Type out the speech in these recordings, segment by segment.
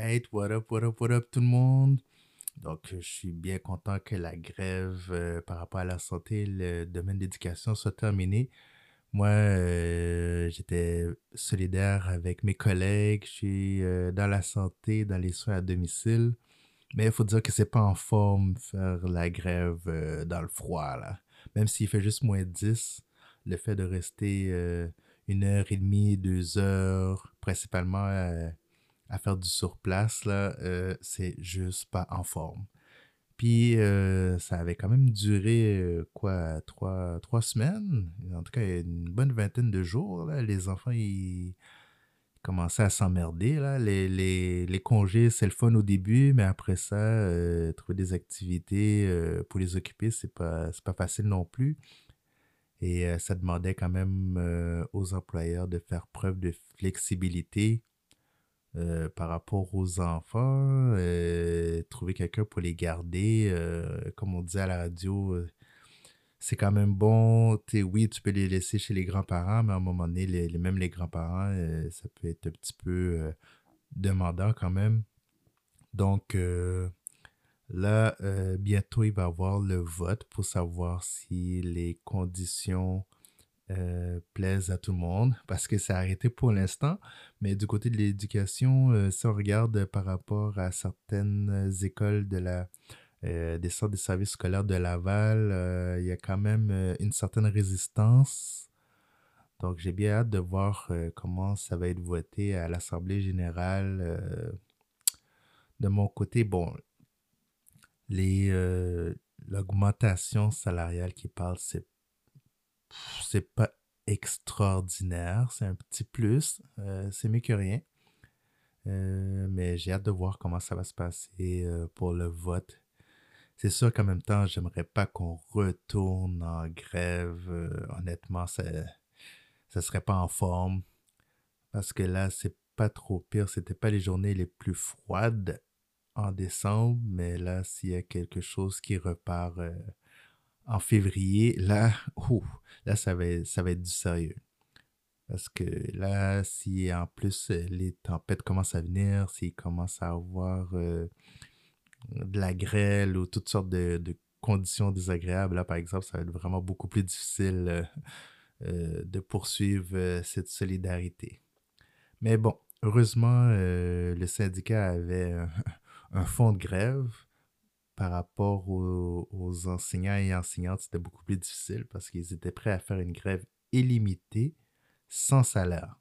Alright, what up, what up, what up tout le monde? Donc, je suis bien content que la grève euh, par rapport à la santé, le domaine d'éducation soit terminé. Moi, euh, j'étais solidaire avec mes collègues, je suis euh, dans la santé, dans les soins à domicile. Mais il faut dire que c'est pas en forme faire la grève dans le froid, là. Même s'il fait juste moins 10, le fait de rester une heure et demie, deux heures, principalement à faire du surplace, là, euh, c'est juste pas en forme. Puis euh, ça avait quand même duré, euh, quoi, trois, trois semaines, en tout cas une bonne vingtaine de jours. Là. Les enfants, ils commençaient à s'emmerder. Les, congés, c'est le fun au début, mais après ça, trouver des activités pour les occuper, c'est pas, pas facile non plus. Et ça demandait quand même aux employeurs de faire preuve de flexibilité euh, par rapport aux enfants, euh, trouver quelqu'un pour les garder, euh, comme on disait à la radio, c'est quand même bon. oui, tu peux les laisser chez les grands-parents, mais à un moment donné, les, même les grands-parents, ça peut être un petit peu demandant quand même. Donc là, bientôt, il va y avoir le vote pour savoir si les conditions euh, plaisent à tout le monde parce que c'est arrêté pour l'instant. Mais du côté de l'éducation, euh, si on regarde par rapport à certaines écoles de la, euh, des services scolaires de Laval, il y a quand même une certaine résistance. Donc j'ai bien hâte de voir comment ça va être voté à l'Assemblée générale. de mon côté, bon, les l'augmentation salariale qui parle, c'est c'est pas extraordinaire, c'est un petit plus, euh, c'est mieux que rien. Euh, mais j'ai hâte de voir comment ça va se passer euh, pour le vote. C'est sûr qu'en même temps, j'aimerais pas qu'on retourne en grève. honnêtement, ça, ça serait pas en forme. Parce que là, c'est pas trop pire. C'était pas les journées les plus froides en décembre, mais là, s'il y a quelque chose qui repart en février, là, là ça, va, être du sérieux. Parce que là, si en plus euh, les tempêtes commencent à venir, s'il commence à avoir euh, de la grêle ou toutes sortes de, conditions désagréables, là, par exemple, ça va être vraiment beaucoup plus difficile euh, de poursuivre cette solidarité. Mais bon, heureusement, le syndicat avait un fonds de grève par rapport aux, enseignants et enseignantes, c'était beaucoup plus difficile parce qu'ils étaient prêts à faire une grève illimitée sans salaire.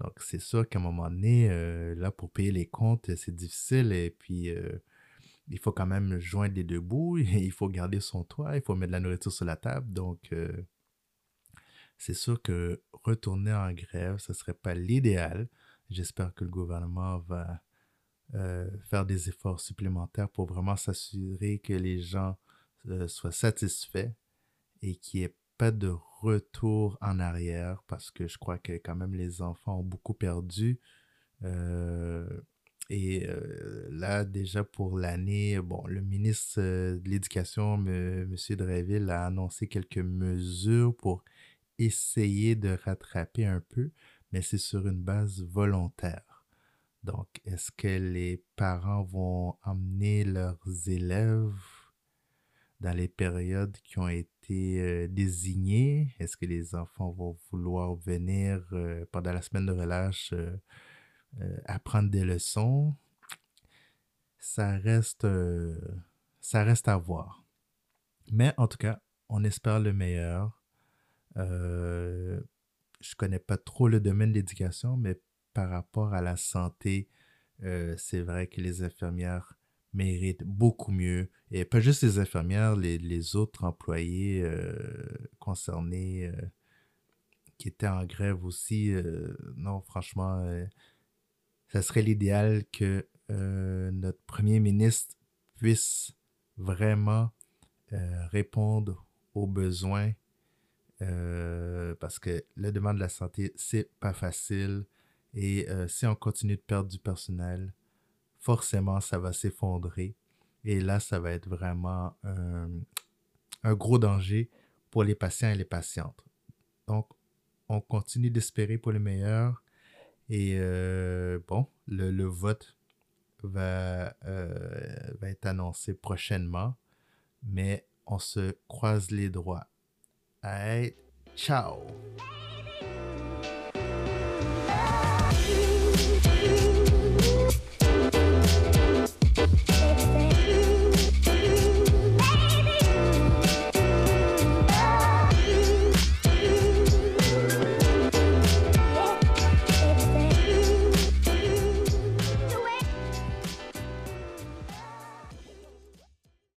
Donc, c'est sûr qu'à un moment donné, euh, là, pour payer les comptes, c'est difficile et puis euh, il faut quand même joindre les deux bouts, il faut garder son toit, il faut mettre de la nourriture sur la table. Donc, euh, c'est sûr que retourner en grève, ce ne serait pas l'idéal. J'espère que le gouvernement va euh, faire des efforts supplémentaires pour vraiment s'assurer que les gens euh, soient satisfaits et qu'il n'y ait pas de retour en arrière parce que je crois que quand même les enfants ont beaucoup perdu. Euh, et là, déjà pour l'année, le ministre de l'Éducation, M. Dreville, a annoncé quelques mesures pour essayer de rattraper un peu, mais c'est sur une base volontaire. Donc, est-ce que les parents vont emmener leurs élèves dans les périodes qui ont été euh, désignées? Est-ce que les enfants vont vouloir venir euh, pendant la semaine de relâche euh, apprendre des leçons? Ça reste, ça reste à voir. Mais en tout cas, on espère le meilleur. je connais pas trop le domaine de l'éducation, mais par rapport à la santé, euh, c'est vrai que les infirmières méritent beaucoup mieux. Et pas juste les infirmières, les, autres employés euh, concernés euh, qui étaient en grève aussi. non, franchement, ça serait l'idéal que notre premier ministre puisse vraiment répondre aux besoins parce que la demande de la santé, c'est pas facile. Et euh, si on continue de perdre du personnel, forcément, ça va s'effondrer. Et là, ça va être vraiment un, gros danger pour les patients et les patientes. Donc, on continue d'espérer pour le meilleur. Et euh, bon, le, vote va, va être annoncé prochainement. Mais on se croise les doigts. Allez, ciao!